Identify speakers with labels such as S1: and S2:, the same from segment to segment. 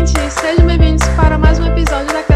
S1: ouvintes! Sejam bem-vindos para mais um episódio daquelas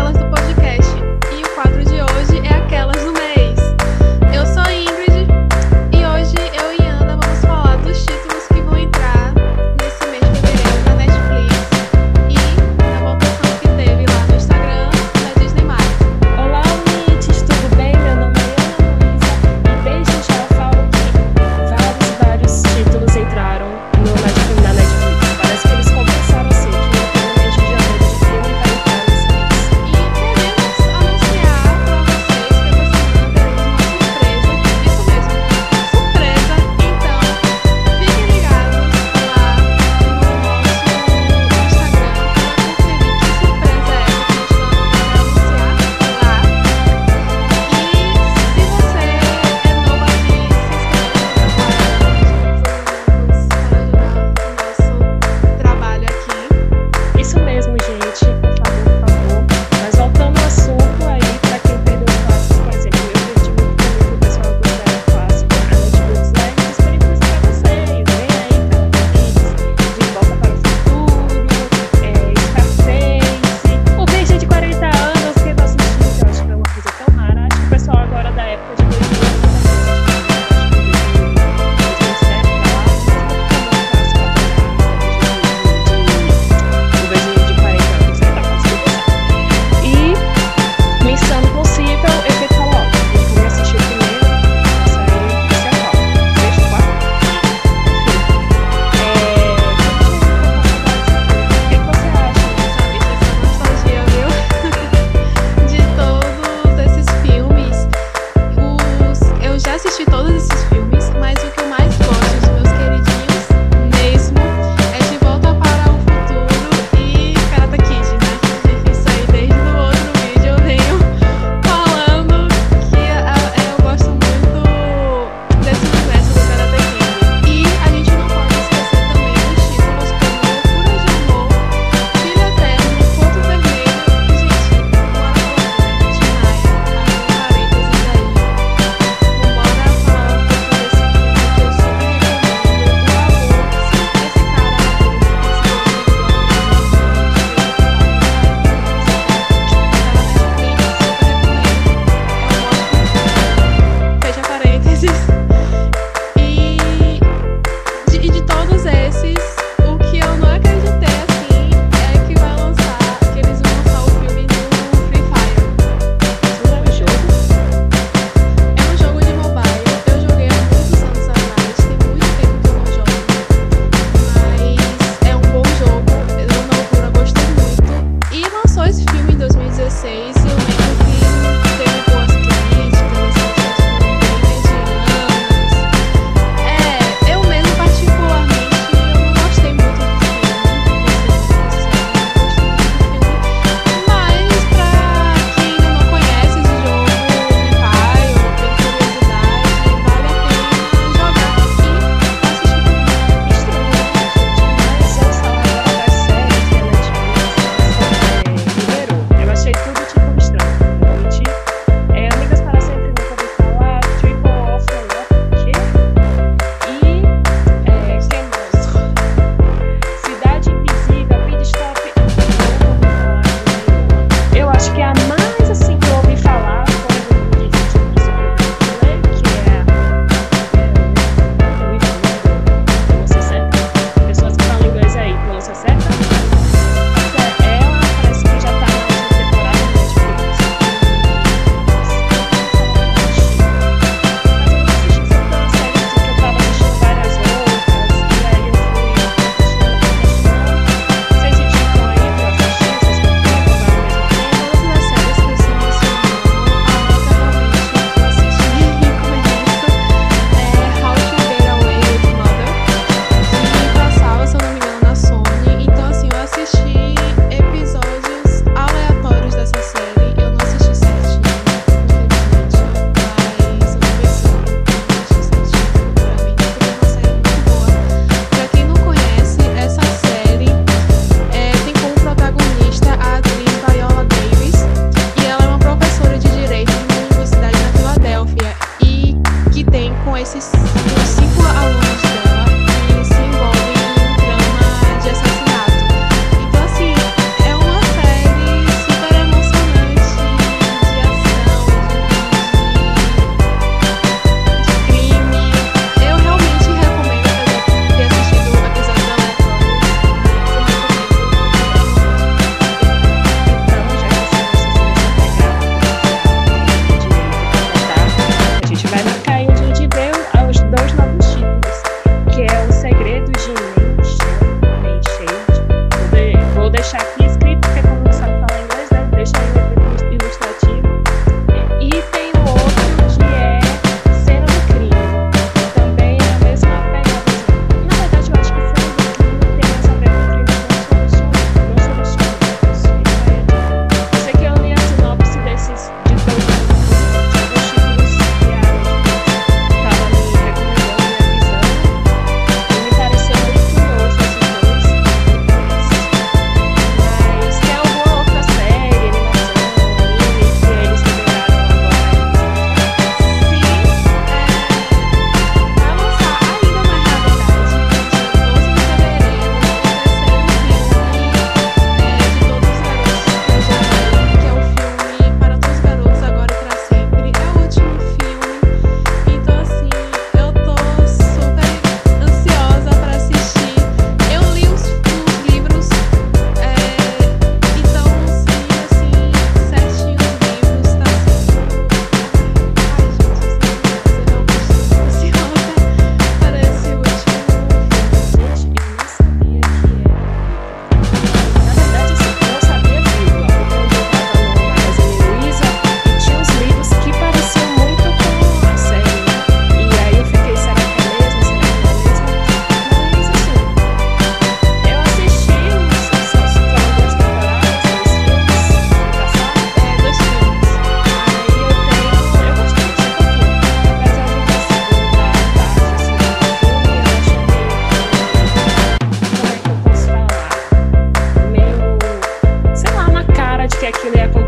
S1: actually Apple